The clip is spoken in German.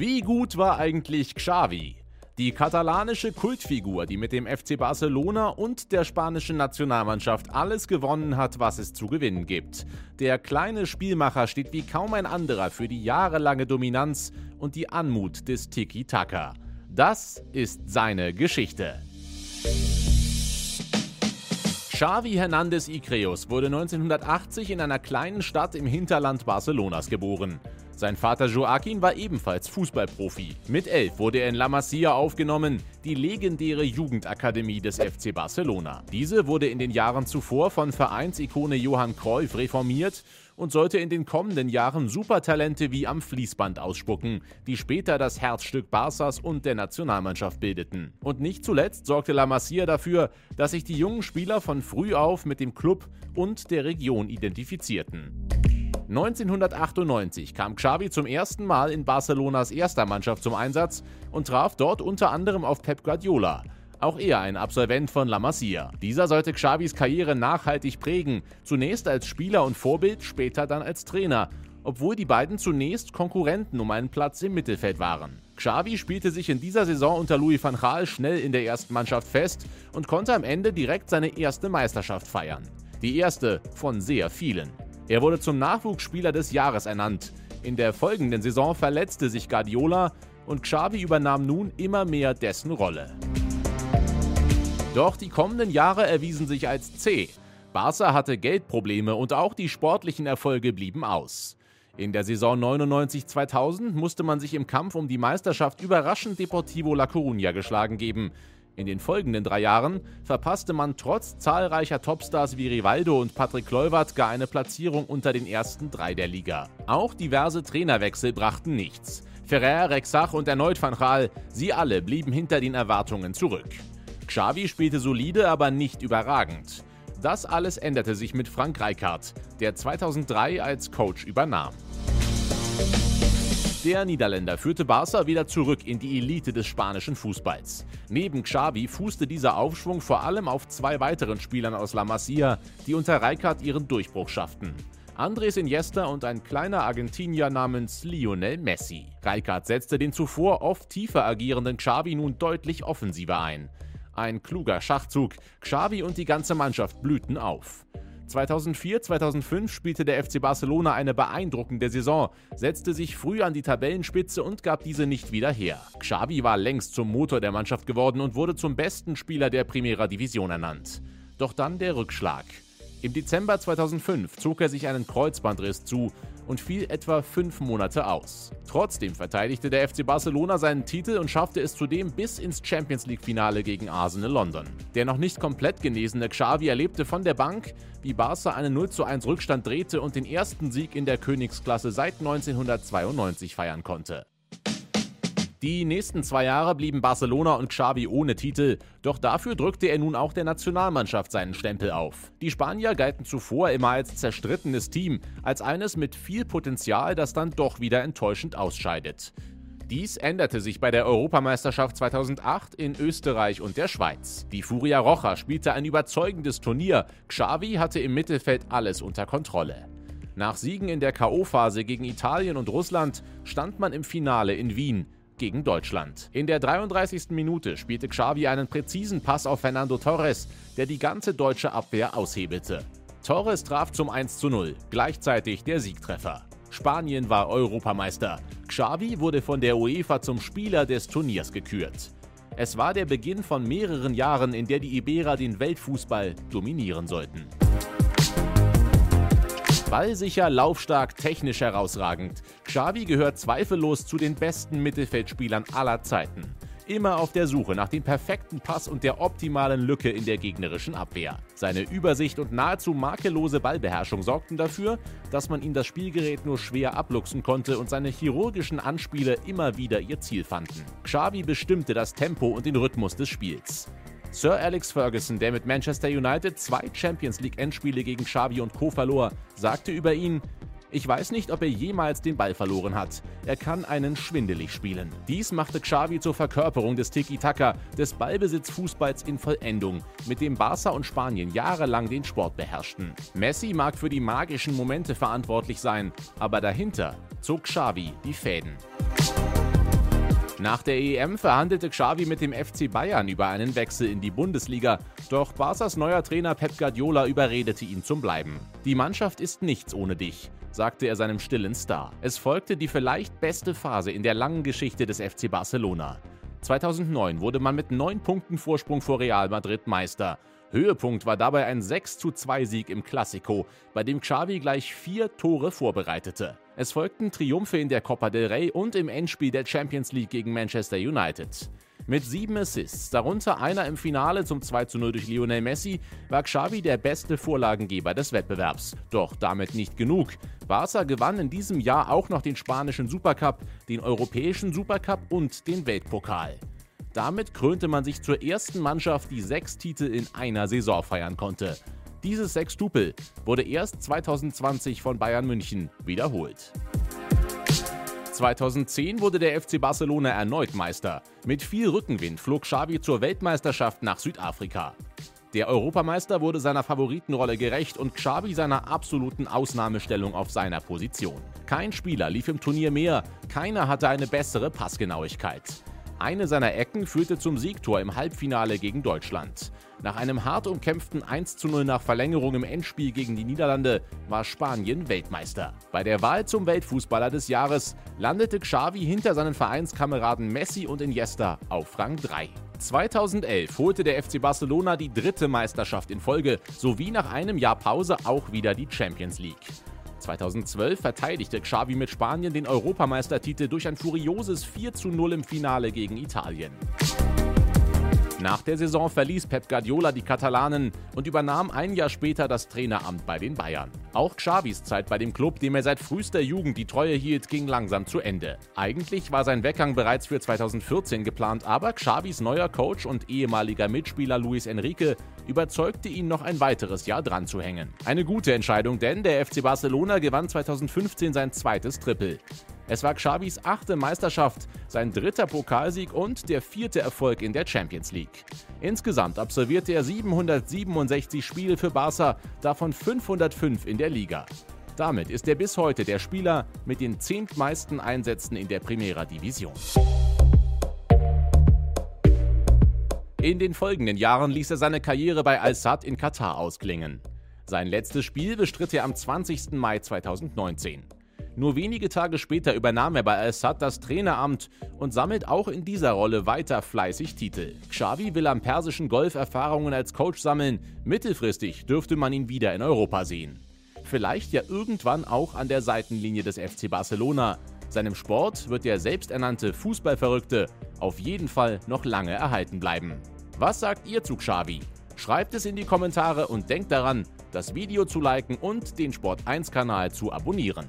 Wie gut war eigentlich Xavi? Die katalanische Kultfigur, die mit dem FC Barcelona und der spanischen Nationalmannschaft alles gewonnen hat, was es zu gewinnen gibt. Der kleine Spielmacher steht wie kaum ein anderer für die jahrelange Dominanz und die Anmut des Tiki-Taka. Das ist seine Geschichte. Xavi Hernandez Icreus wurde 1980 in einer kleinen Stadt im Hinterland Barcelonas geboren. Sein Vater Joaquin war ebenfalls Fußballprofi. Mit elf wurde er in La Masia aufgenommen, die legendäre Jugendakademie des FC Barcelona. Diese wurde in den Jahren zuvor von Vereinsikone Johann Cruyff reformiert und sollte in den kommenden Jahren Supertalente wie am Fließband ausspucken, die später das Herzstück Barças und der Nationalmannschaft bildeten. Und nicht zuletzt sorgte La Masia dafür, dass sich die jungen Spieler von früh auf mit dem Club und der Region identifizierten. 1998 kam Xavi zum ersten Mal in Barcelonas erster Mannschaft zum Einsatz und traf dort unter anderem auf Pep Guardiola. Auch er ein Absolvent von La Masia. Dieser sollte Xavis Karriere nachhaltig prägen, zunächst als Spieler und Vorbild, später dann als Trainer, obwohl die beiden zunächst Konkurrenten um einen Platz im Mittelfeld waren. Xavi spielte sich in dieser Saison unter Louis van Gaal schnell in der ersten Mannschaft fest und konnte am Ende direkt seine erste Meisterschaft feiern. Die erste von sehr vielen. Er wurde zum Nachwuchsspieler des Jahres ernannt. In der folgenden Saison verletzte sich Guardiola und Xavi übernahm nun immer mehr dessen Rolle. Doch die kommenden Jahre erwiesen sich als zäh. Barca hatte Geldprobleme und auch die sportlichen Erfolge blieben aus. In der Saison 99-2000 musste man sich im Kampf um die Meisterschaft überraschend Deportivo La Coruña geschlagen geben. In den folgenden drei Jahren verpasste man trotz zahlreicher Topstars wie Rivaldo und Patrick Kluivert gar eine Platzierung unter den ersten drei der Liga. Auch diverse Trainerwechsel brachten nichts. Ferrer, Rexach und erneut Van Gaal, sie alle blieben hinter den Erwartungen zurück. Xavi spielte solide, aber nicht überragend. Das alles änderte sich mit Frank Rijkaard, der 2003 als Coach übernahm. Der Niederländer führte Barca wieder zurück in die Elite des spanischen Fußballs. Neben Xavi fußte dieser Aufschwung vor allem auf zwei weiteren Spielern aus La Masia, die unter Rijkaard ihren Durchbruch schafften. Andres Iniesta und ein kleiner Argentinier namens Lionel Messi. Rijkaard setzte den zuvor oft tiefer agierenden Xavi nun deutlich offensiver ein. Ein kluger Schachzug, Xavi und die ganze Mannschaft blühten auf. 2004-2005 spielte der FC Barcelona eine beeindruckende Saison, setzte sich früh an die Tabellenspitze und gab diese nicht wieder her. Xavi war längst zum Motor der Mannschaft geworden und wurde zum besten Spieler der Primera Division ernannt. Doch dann der Rückschlag. Im Dezember 2005 zog er sich einen Kreuzbandriss zu und fiel etwa fünf Monate aus. Trotzdem verteidigte der FC Barcelona seinen Titel und schaffte es zudem bis ins Champions League-Finale gegen Arsenal London. Der noch nicht komplett genesene Xavi erlebte von der Bank, wie Barca einen 0:1 Rückstand drehte und den ersten Sieg in der Königsklasse seit 1992 feiern konnte. Die nächsten zwei Jahre blieben Barcelona und Xavi ohne Titel, doch dafür drückte er nun auch der Nationalmannschaft seinen Stempel auf. Die Spanier galten zuvor immer als zerstrittenes Team, als eines mit viel Potenzial, das dann doch wieder enttäuschend ausscheidet. Dies änderte sich bei der Europameisterschaft 2008 in Österreich und der Schweiz. Die Furia Rocha spielte ein überzeugendes Turnier, Xavi hatte im Mittelfeld alles unter Kontrolle. Nach Siegen in der KO-Phase gegen Italien und Russland stand man im Finale in Wien gegen Deutschland. In der 33. Minute spielte Xavi einen präzisen Pass auf Fernando Torres, der die ganze deutsche Abwehr aushebelte. Torres traf zum 1:0, gleichzeitig der Siegtreffer. Spanien war Europameister. Xavi wurde von der UEFA zum Spieler des Turniers gekürt. Es war der Beginn von mehreren Jahren, in der die Iberer den Weltfußball dominieren sollten. Ballsicher, laufstark, technisch herausragend. Xavi gehört zweifellos zu den besten Mittelfeldspielern aller Zeiten. Immer auf der Suche nach dem perfekten Pass und der optimalen Lücke in der gegnerischen Abwehr. Seine Übersicht und nahezu makellose Ballbeherrschung sorgten dafür, dass man ihm das Spielgerät nur schwer abluchsen konnte und seine chirurgischen Anspiele immer wieder ihr Ziel fanden. Xavi bestimmte das Tempo und den Rhythmus des Spiels. Sir Alex Ferguson, der mit Manchester United zwei Champions League Endspiele gegen Xavi und Co. verlor, sagte über ihn, ich weiß nicht, ob er jemals den Ball verloren hat. Er kann einen schwindelig spielen. Dies machte Xavi zur Verkörperung des Tiki-Taka, des Ballbesitzfußballs in Vollendung, mit dem Barca und Spanien jahrelang den Sport beherrschten. Messi mag für die magischen Momente verantwortlich sein, aber dahinter zog Xavi die Fäden. Nach der EM verhandelte Xavi mit dem FC Bayern über einen Wechsel in die Bundesliga, doch Barca's neuer Trainer Pep Guardiola überredete ihn zum Bleiben. Die Mannschaft ist nichts ohne dich, sagte er seinem stillen Star. Es folgte die vielleicht beste Phase in der langen Geschichte des FC Barcelona. 2009 wurde man mit neun Punkten Vorsprung vor Real Madrid Meister. Höhepunkt war dabei ein 6:2 Sieg im Classico, bei dem Xavi gleich vier Tore vorbereitete. Es folgten Triumphe in der Copa del Rey und im Endspiel der Champions League gegen Manchester United. Mit sieben Assists, darunter einer im Finale zum 2:0 durch Lionel Messi, war Xavi der beste Vorlagengeber des Wettbewerbs. Doch damit nicht genug. Barca gewann in diesem Jahr auch noch den spanischen Supercup, den europäischen Supercup und den Weltpokal. Damit krönte man sich zur ersten Mannschaft, die sechs Titel in einer Saison feiern konnte. Dieses Sextupel wurde erst 2020 von Bayern München wiederholt. 2010 wurde der FC Barcelona erneut Meister. Mit viel Rückenwind flog Xavi zur Weltmeisterschaft nach Südafrika. Der Europameister wurde seiner Favoritenrolle gerecht und Xavi seiner absoluten Ausnahmestellung auf seiner Position. Kein Spieler lief im Turnier mehr, keiner hatte eine bessere Passgenauigkeit. Eine seiner Ecken führte zum Siegtor im Halbfinale gegen Deutschland. Nach einem hart umkämpften 1:0 nach Verlängerung im Endspiel gegen die Niederlande war Spanien Weltmeister. Bei der Wahl zum Weltfußballer des Jahres landete Xavi hinter seinen Vereinskameraden Messi und Iniesta auf Rang 3. 2011 holte der FC Barcelona die dritte Meisterschaft in Folge sowie nach einem Jahr Pause auch wieder die Champions League. 2012 verteidigte Xavi mit Spanien den Europameistertitel durch ein furioses 4 zu 0 im Finale gegen Italien. Nach der Saison verließ Pep Guardiola die Katalanen und übernahm ein Jahr später das Traineramt bei den Bayern. Auch Xavis Zeit bei dem Club, dem er seit frühester Jugend die Treue hielt, ging langsam zu Ende. Eigentlich war sein Weggang bereits für 2014 geplant, aber Xavis neuer Coach und ehemaliger Mitspieler Luis Enrique überzeugte ihn noch ein weiteres Jahr dran zu hängen. Eine gute Entscheidung, denn der FC Barcelona gewann 2015 sein zweites Triple. Es war Xavis achte Meisterschaft, sein dritter Pokalsieg und der vierte Erfolg in der Champions League. Insgesamt absolvierte er 767 Spiele für Barca, davon 505 in der Liga. Damit ist er bis heute der Spieler mit den zehntmeisten Einsätzen in der Primera Division. In den folgenden Jahren ließ er seine Karriere bei Al-Sadd in Katar ausklingen. Sein letztes Spiel bestritt er am 20. Mai 2019. Nur wenige Tage später übernahm er bei Al-Sadd das Traineramt und sammelt auch in dieser Rolle weiter fleißig Titel. Xavi will am persischen Golf Erfahrungen als Coach sammeln. Mittelfristig dürfte man ihn wieder in Europa sehen. Vielleicht ja irgendwann auch an der Seitenlinie des FC Barcelona. Seinem Sport wird der selbsternannte Fußballverrückte auf jeden Fall noch lange erhalten bleiben. Was sagt ihr zu Xavi? Schreibt es in die Kommentare und denkt daran, das Video zu liken und den Sport1 Kanal zu abonnieren.